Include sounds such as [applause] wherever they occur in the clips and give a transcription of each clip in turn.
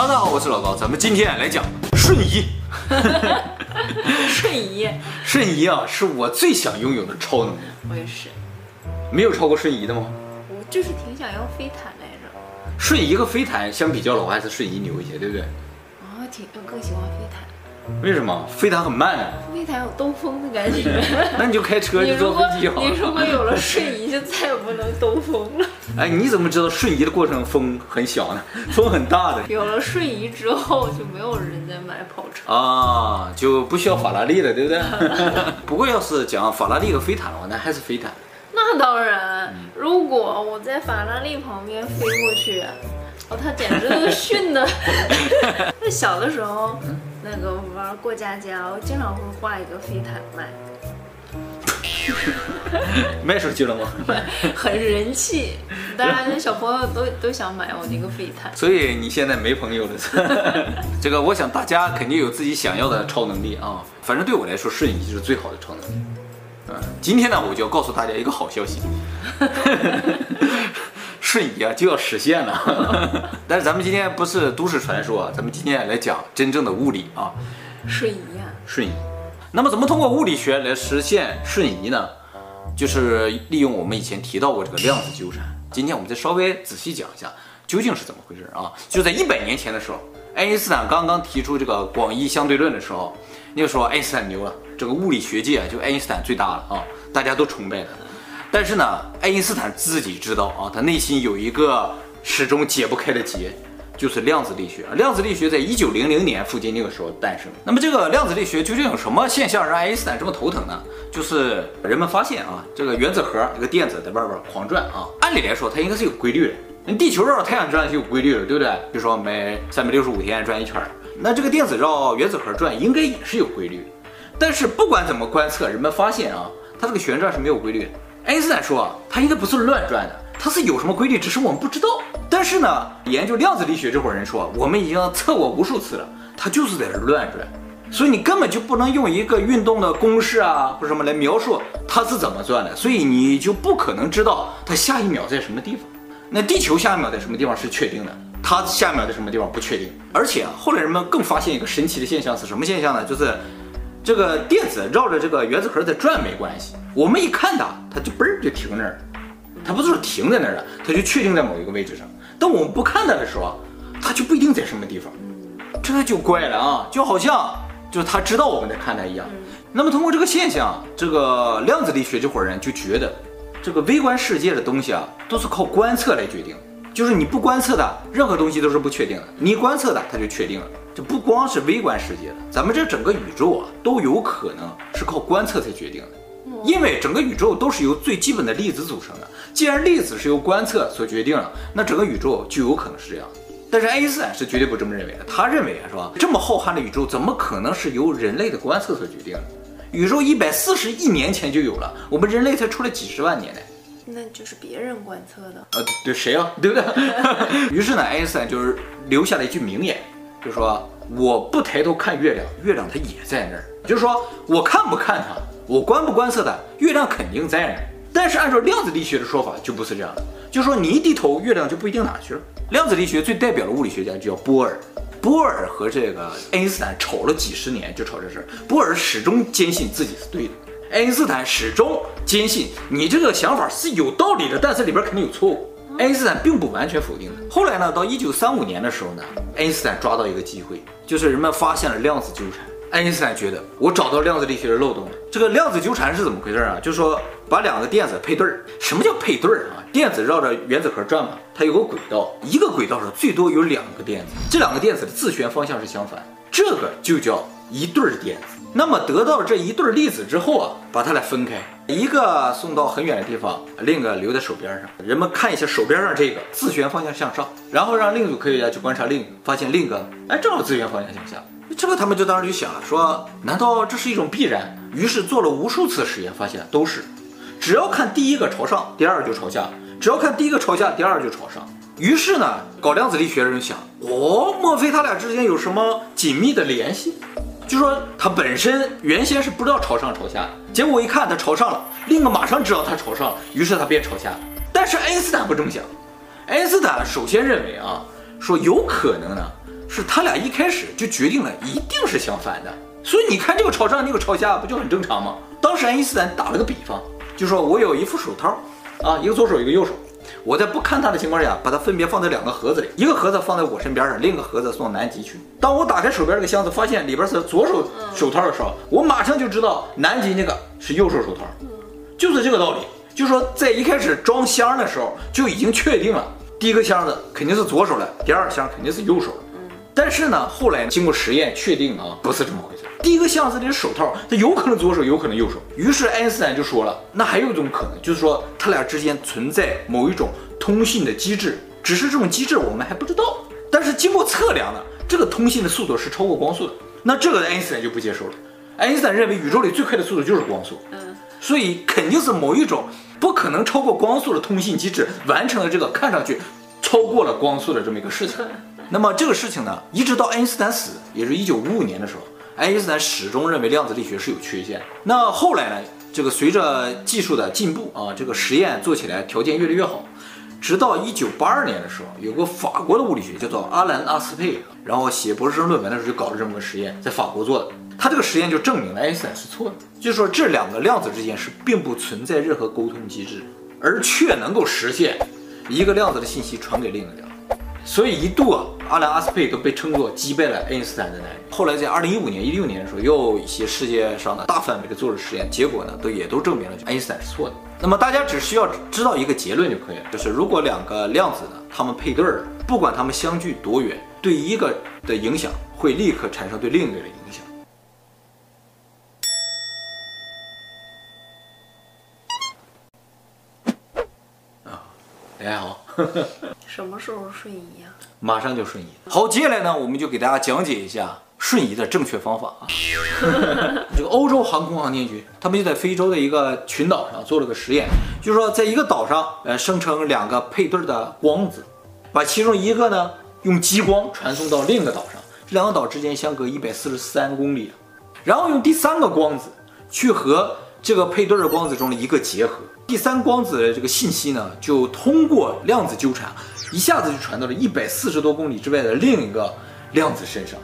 哈喽，大家好，我是老高，咱们今天来讲瞬移。瞬移，[laughs] 瞬移啊，是我最想拥有的超能力。我也是，没有超过瞬移的吗？我就是挺想要飞毯来着。瞬移和飞毯相比较的话，还是瞬移牛一些，对不对？我挺我更喜欢飞毯。为什么？飞毯很慢啊。飞毯有兜风的感觉。[laughs] 那你就开车 [laughs] 就坐飞机好了。你如果有了瞬移，就再也不能兜风了。[laughs] 哎，你怎么知道瞬移的过程风很小呢？风很大的。有了瞬移之后，就没有人再买跑车啊，就不需要法拉利了，对不对？不过要是讲法拉利和飞毯的话，那还是飞毯。那当然，如果我在法拉利旁边飞过去，哦，他简直是逊的。那小的时候，那个玩过家家，我经常会画一个飞毯卖。卖出去了吗？[laughs] 很人气，当然那小朋友都都想买我那个飞毯。所以你现在没朋友了？[laughs] 这个我想大家肯定有自己想要的超能力啊。反正对我来说，瞬移就是最好的超能力。嗯，今天呢，我就要告诉大家一个好消息，[laughs] 瞬移啊就要实现了。[laughs] 但是咱们今天不是都市传说啊，咱们今天来讲真正的物理啊。瞬移啊，瞬移。那么怎么通过物理学来实现瞬移呢？就是利用我们以前提到过这个量子纠缠。今天我们再稍微仔细讲一下，究竟是怎么回事啊？就在一百年前的时候，爱因斯坦刚刚提出这个广义相对论的时候，那个时候爱因斯坦牛了，这个物理学界就爱因斯坦最大了啊，大家都崇拜他。但是呢，爱因斯坦自己知道啊，他内心有一个始终解不开的结。就是量子力学，量子力学在一九零零年附近那个时候诞生。那么这个量子力学究竟有什么现象让爱因斯坦这么头疼呢？就是人们发现啊，这个原子核这个电子在外边狂转啊，按理来说它应该是有规律的。地球绕着太阳转是有规律的，对不对？比如说每三百六十五天转一圈，那这个电子绕原子核转应该也是有规律。但是不管怎么观测，人们发现啊，它这个旋转是没有规律的。爱因斯坦说啊，它应该不是乱转的，它是有什么规律，只是我们不知道。但是呢，研究量子力学这伙人说，我们已经测过无数次了，它就是在这乱转，所以你根本就不能用一个运动的公式啊或者什么来描述它是怎么转的，所以你就不可能知道它下一秒在什么地方。那地球下一秒在什么地方是确定的，它下一秒在什么地方不确定。而且啊，后来人们更发现一个神奇的现象是什么现象呢？就是这个电子绕着这个原子核在转没关系，我们一看它，它就嘣儿就停那儿，它不是停在那儿了，它就确定在某一个位置上。当我们不看它的时候，它就不一定在什么地方，这就怪了啊！就好像就是它知道我们在看它一样。那么通过这个现象，这个量子力学这伙人就觉得，这个微观世界的东西啊，都是靠观测来决定，就是你不观测的任何东西都是不确定的，你观测的它就确定了。这不光是微观世界的，咱们这整个宇宙啊，都有可能是靠观测才决定的。因为整个宇宙都是由最基本的粒子组成的，既然粒子是由观测所决定了，那整个宇宙就有可能是这样。但是爱因斯坦是绝对不这么认为的，他认为啊，是吧？这么浩瀚的宇宙怎么可能是由人类的观测所决定的？宇宙一百四十亿年前就有了，我们人类才出来几十万年呢。那就是别人观测的。呃，对，谁啊？对不对？[laughs] 于是呢，爱因斯坦就是留下了一句名言，就说我不抬头看月亮，月亮它也在那儿。就是说我看不看它？我观不观测它月亮肯定在那儿，但是按照量子力学的说法就不是这样的，就是说你一低头，月亮就不一定哪去了。量子力学最代表的物理学家就叫波尔，波尔和这个爱因斯坦吵了几十年，就吵这事儿。波尔始终坚信自己是对的，爱因斯坦始终坚信你这个想法是有道理的，但是里边肯定有错误。爱因斯坦并不完全否定的。后来呢，到一九三五年的时候呢，爱因斯坦抓到一个机会，就是人们发现了量子纠缠。爱因斯坦觉得我找到量子力学的漏洞了。这个量子纠缠是怎么回事啊？就是说把两个电子配对儿。什么叫配对儿啊？电子绕着原子核转嘛，它有个轨道，一个轨道上最多有两个电子，这两个电子的自旋方向是相反，这个就叫一对儿电子。那么得到这一对粒子之后啊，把它俩分开，一个送到很远的地方，另一个留在手边上。人们看一下手边上这个自旋方向向上，然后让另一组科学家去观察另一个，发现另一个哎正好自旋方向向下。这个他们就当时就想了，说难道这是一种必然？于是做了无数次实验，发现都是，只要看第一个朝上，第二个就朝下；只要看第一个朝下，第二个就朝上。于是呢，搞量子力学的人想，哦，莫非他俩之间有什么紧密的联系？就说他本身原先是不知道朝上朝下，结果一看他朝上了，另一个马上知道他朝上了，于是他变朝下。但是爱因斯坦不这么想，爱因斯坦首先认为啊，说有可能呢。是是他俩一开始就决定了一定是相反的。所以你看这个朝上，那个朝下，不就很正常吗？当时爱因斯坦打了个比方，就说我有一副手套，啊，一个左手，一个右手。我在不看它的情况下，把它分别放在两个盒子里，一个盒子放在我身边上，另一个盒子送到南极去。当我打开手边这个箱子，发现里边是左手手套的时候，我马上就知道南极那个是右手手套，就是这个道理。就是说，在一开始装箱的时候就已经确定了，第一个箱子肯定是左手的，第二个箱肯定是右手的。但是呢，后来经过实验确定啊，不是这么回事。第一个箱子里的手套，它有可能左手，有可能右手。于是爱因斯坦就说了，那还有一种可能，就是说他俩之间存在某一种通信的机制，只是这种机制我们还不知道。但是经过测量呢，这个通信的速度是超过光速的。那这个爱因斯坦就不接受了。爱因斯坦认为宇宙里最快的速度就是光速，嗯，所以肯定是某一种不可能超过光速的通信机制完成了这个看上去超过了光速的这么一个事情。那么这个事情呢，一直到爱因斯坦死，也是一九五五年的时候，爱因斯坦始终认为量子力学是有缺陷。那后来呢，这个随着技术的进步啊，这个实验做起来条件越来越好。直到一九八二年的时候，有个法国的物理学叫做阿兰·阿斯佩，然后写博士生论文的时候就搞了这么个实验，在法国做的。他这个实验就证明了爱因斯坦是错的，就是说这两个量子之间是并不存在任何沟通机制，而却能够实现一个量子的信息传给另一个量子。所以一度啊，阿兰·阿斯佩都被称作击败了爱因斯坦的男人。后来在二零一五年、一六年的时候，又一些世界上的大范围的做了实验，结果呢，都也都证明了爱因斯坦是错的。那么大家只需要知道一个结论就可以了，就是如果两个量子呢，它们配对儿，不管它们相距多远，对一个的影响会立刻产生对另一个的影响。啊，大家好。呵呵什么时候瞬移啊？马上就瞬移。好，接下来呢，我们就给大家讲解一下瞬移的正确方法啊。[laughs] 这个欧洲航空航天局，他们就在非洲的一个群岛上做了个实验，就是说在一个岛上，呃，生成两个配对的光子，把其中一个呢用激光传送到另一个岛上，这两个岛之间相隔一百四十三公里，然后用第三个光子去和这个配对的光子中的一个结合。第三光子的这个信息呢，就通过量子纠缠，一下子就传到了一百四十多公里之外的另一个量子身上。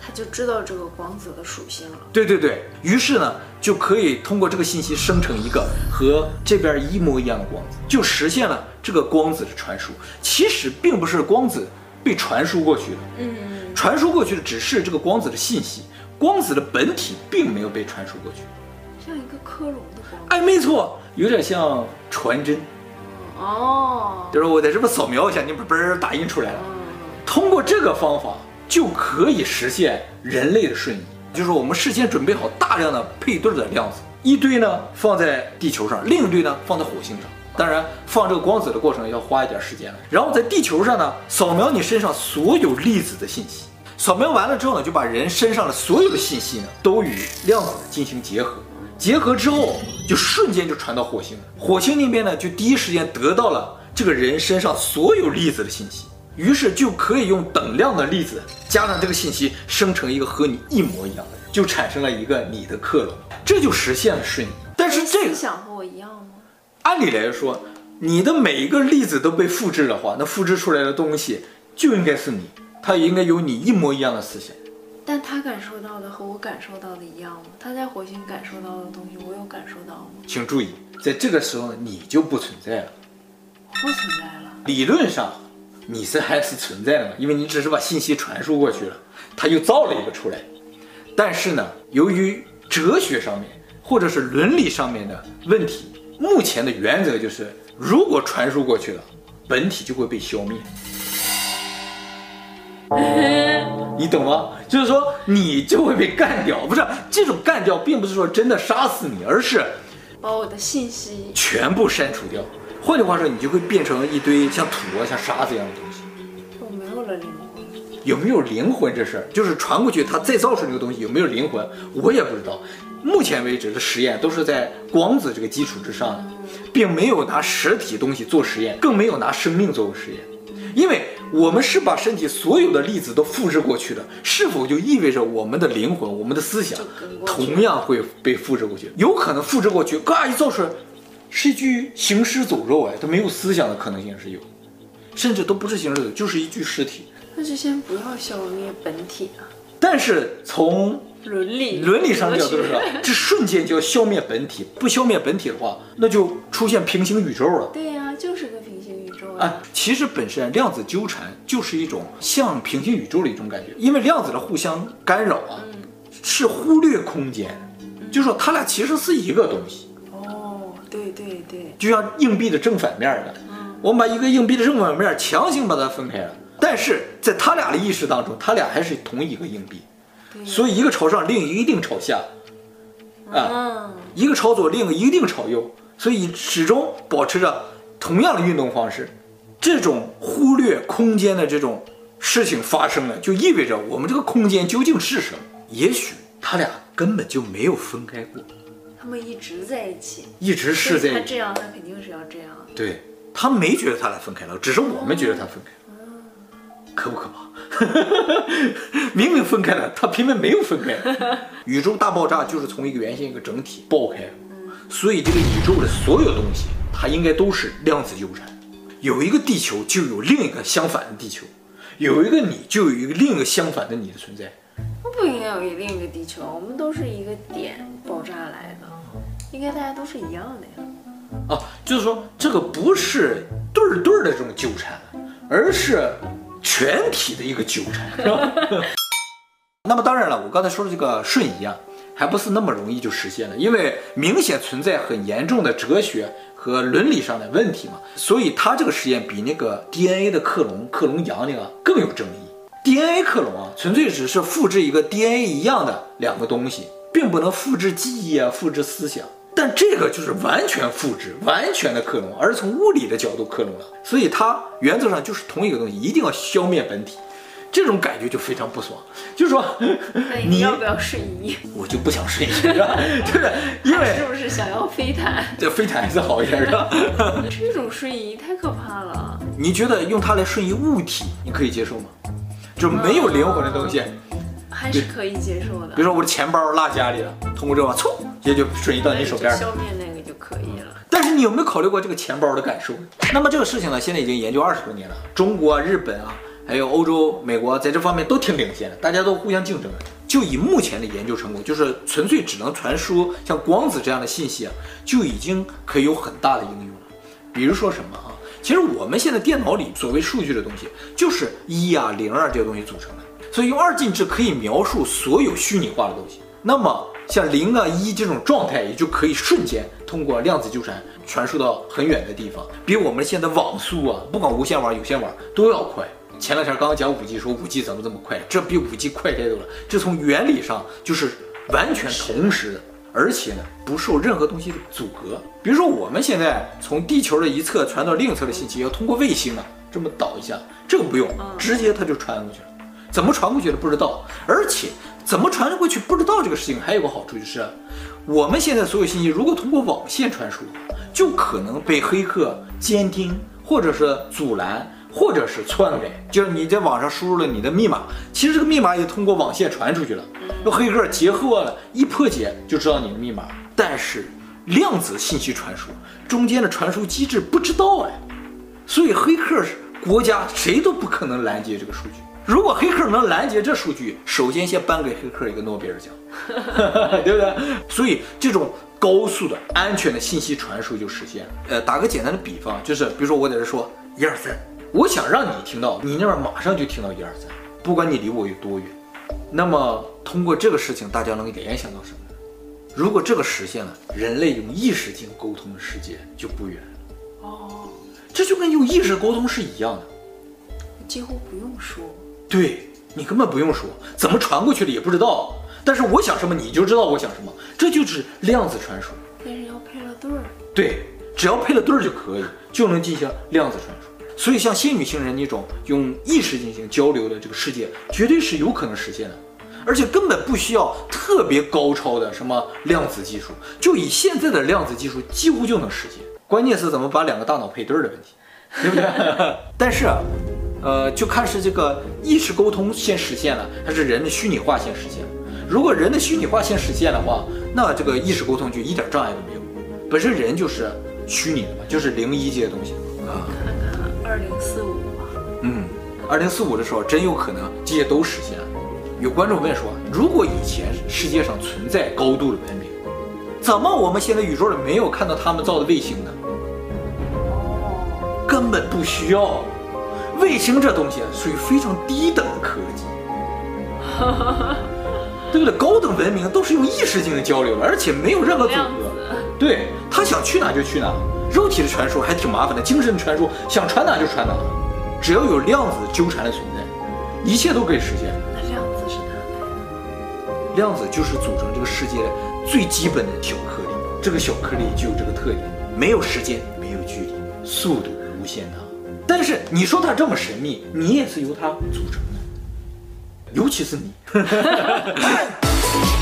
他就知道这个光子的属性了。对对对，于是呢，就可以通过这个信息生成一个和这边一模一样的光子，就实现了这个光子的传输。其实并不是光子被传输过去的，嗯，传输过去的只是这个光子的信息，光子的本体并没有被传输过去。像一个克隆的。哎，没错。有点像传真，哦，就是我在这边扫描一下，你不嘣打印出来了。通过这个方法就可以实现人类的瞬移，就是我们事先准备好大量的配对的量子，一堆呢放在地球上，另一堆呢放在火星上。当然，放这个光子的过程要花一点时间了。然后在地球上呢，扫描你身上所有粒子的信息，扫描完了之后呢，就把人身上的所有的信息呢都与量子进行结合。结合之后，就瞬间就传到火星，火星那边呢，就第一时间得到了这个人身上所有粒子的信息，于是就可以用等量的粒子加上这个信息，生成一个和你一模一样的人，就产生了一个你的克隆，这就实现了瞬移。但是这个思想和我一样吗？按理来说，你的每一个粒子都被复制的话，那复制出来的东西就应该是你，它也应该有你一模一样的思想。但他感受到的和我感受到的一样吗？他在火星感受到的东西，我有感受到吗？请注意，在这个时候你就不存在了，不存在了。理论上，你是还是存在的嘛？因为你只是把信息传输过去了，他又造了一个出来。但是呢，由于哲学上面或者是伦理上面的问题，目前的原则就是，如果传输过去了，本体就会被消灭。[laughs] 你懂吗？就是说你就会被干掉，不是这种干掉，并不是说真的杀死你，而是把我的信息全部删除掉。换句话说，你就会变成一堆像土啊、像沙子一样的东西。我没有了灵魂。有没有灵魂这事儿，就是传过去，它再造出这个东西有没有灵魂，我也不知道。目前为止的实验都是在光子这个基础之上的，并没有拿实体东西做实验，更没有拿生命做过实验。因为我们是把身体所有的粒子都复制过去的，是否就意味着我们的灵魂、我们的思想同样会被复制过去？有可能复制过去，嘎一造出来，是一具行尸走肉哎，它没有思想的可能性是有，甚至都不是行尸走肉，就是一具尸体。那就先不要消灭本体啊，但是从伦理伦理上角度说，这瞬间就要消灭本体，不消灭本体的话，那就出现平行宇宙了。对啊。，其实本身量子纠缠就是一种像平行宇宙的一种感觉，因为量子的互相干扰啊，是忽略空间，就说它俩其实是一个东西，哦，对对对，就像硬币的正反面的，我们把一个硬币的正反面强行把它分开了，但是在他俩的意识当中，他俩还是同一个硬币，对所以一个朝上，另一个一定朝下，啊。嗯，一个朝左，另一个一定朝右，所以始终保持着同样的运动方式。这种忽略空间的这种事情发生了，就意味着我们这个空间究竟是什么？也许他俩根本就没有分开过，他们一直在一起，一直是在这样，他肯定是要这样。对他没觉得他俩分开了，只是我们觉得他分开了，可不可怕？[laughs] 明明分开了，他偏偏没有分开。宇宙大爆炸就是从一个圆形一个整体爆开，所以这个宇宙的所有东西，它应该都是量子纠缠。有一个地球，就有另一个相反的地球；有一个你，就有一个另一个相反的你的存在。不应该有另一个地球，我们都是一个点爆炸来的，应该大家都是一样的呀。啊，就是说这个不是对儿对儿的这种纠缠，而是全体的一个纠缠，是吧？[laughs] 那么当然了，我刚才说的这个瞬移啊，还不是那么容易就实现了，因为明显存在很严重的哲学和伦理上的问题嘛，所以它这个实验比那个 DNA 的克隆克隆羊那个更有争议。DNA 克隆啊，纯粹只是复制一个 DNA 一样的两个东西，并不能复制记忆啊，复制思想。但这个就是完全复制，完全的克隆，而是从物理的角度克隆了。所以它原则上就是同一个东西，一定要消灭本体。这种感觉就非常不爽，就是说，那你要不要瞬移？我就不想瞬移，是吧？对不对？因是不是想要飞毯？这飞毯还是好一点，是吧？[laughs] 这种瞬移太可怕了。你觉得用它来瞬移物体，你可以接受吗？就没有灵魂的东西，还是可以接受的。比如说我的钱包落家里了，通过这个嗖，也就瞬移到你手边了。消灭那个就可以了。但是你有没有考虑过这个钱包的感受？那么这个事情呢，现在已经研究二十多年了，中国啊、日本啊。还有欧洲、美国在这方面都挺领先的，大家都互相竞争。就以目前的研究成果，就是纯粹只能传输像光子这样的信息啊，就已经可以有很大的应用了。比如说什么啊？其实我们现在电脑里所谓数据的东西，就是一啊、零啊这些东西组成的。所以用二进制可以描述所有虚拟化的东西。那么像零啊、一这种状态，也就可以瞬间通过量子纠缠传输到很远的地方，比我们现在网速啊，不管无线网、有线网都要快。前两天刚刚讲五 G，说五 G 怎么这么快？这比五 G 快太多了。这从原理上就是完全同时的，而且呢不受任何东西的阻隔。比如说我们现在从地球的一侧传到另一侧的信息，要通过卫星啊这么导一下，这个不用，直接它就传过去了。怎么传过去的不知道，而且怎么传过去不知道这个事情还有个好处就是，我们现在所有信息如果通过网线传输，就可能被黑客监听或者是阻拦。或者是篡改，就是你在网上输入了你的密码，其实这个密码也通过网线传出去了，用黑客截获了，一破解就知道你的密码。但是量子信息传输中间的传输机制不知道哎，所以黑客国家谁都不可能拦截这个数据。如果黑客能拦截这数据，首先先颁给黑客一个诺贝尔奖，[laughs] 对不对？所以这种高速的安全的信息传输就实现了。呃，打个简单的比方，就是比如说我在这说一二三。我想让你听到，你那边马上就听到一二三，不管你离我有多远。那么通过这个事情，大家能联想到什么？如果这个实现了，人类用意识进行沟通的世界就不远了。哦，这就跟用意识沟通是一样的，几乎不用说。对，你根本不用说，怎么传过去的也不知道。但是我想什么，你就知道我想什么，这就是量子传输。但是要配了对儿。对，只要配了对儿就可以，就能进行量子传输。所以，像仙女星人那种用意识进行交流的这个世界，绝对是有可能实现的，而且根本不需要特别高超的什么量子技术，就以现在的量子技术，几乎就能实现。关键是怎么把两个大脑配对的问题，对不对？但是啊，呃，就看是这个意识沟通先实现了，还是人的虚拟化先实现了。如果人的虚拟化先实现的话，那这个意识沟通就一点障碍都没有。本身人就是虚拟的嘛，就是零一这些东西啊。二零四五，嗯，二零四五的时候，真有可能这些都实现了。有观众问说，如果以前世界上存在高度的文明，怎么我们现在宇宙里没有看到他们造的卫星呢？根本不需要，卫星这东西属于非常低等的科技，[laughs] 对不对？高等文明都是用意识进行交流的，而且没有任何阻隔。对，他想去哪就去哪，肉体的传输还挺麻烦的，精神的传输想传哪就传哪，只要有量子纠缠的存在，一切都可以实现。那量子是哪来的？量子就是组成这个世界最基本的小颗粒，这个小颗粒就有这个特点，没有时间，没有距离，速度。无限大，但是你说它这么神秘，你也是由它组成的，尤其是你。[laughs]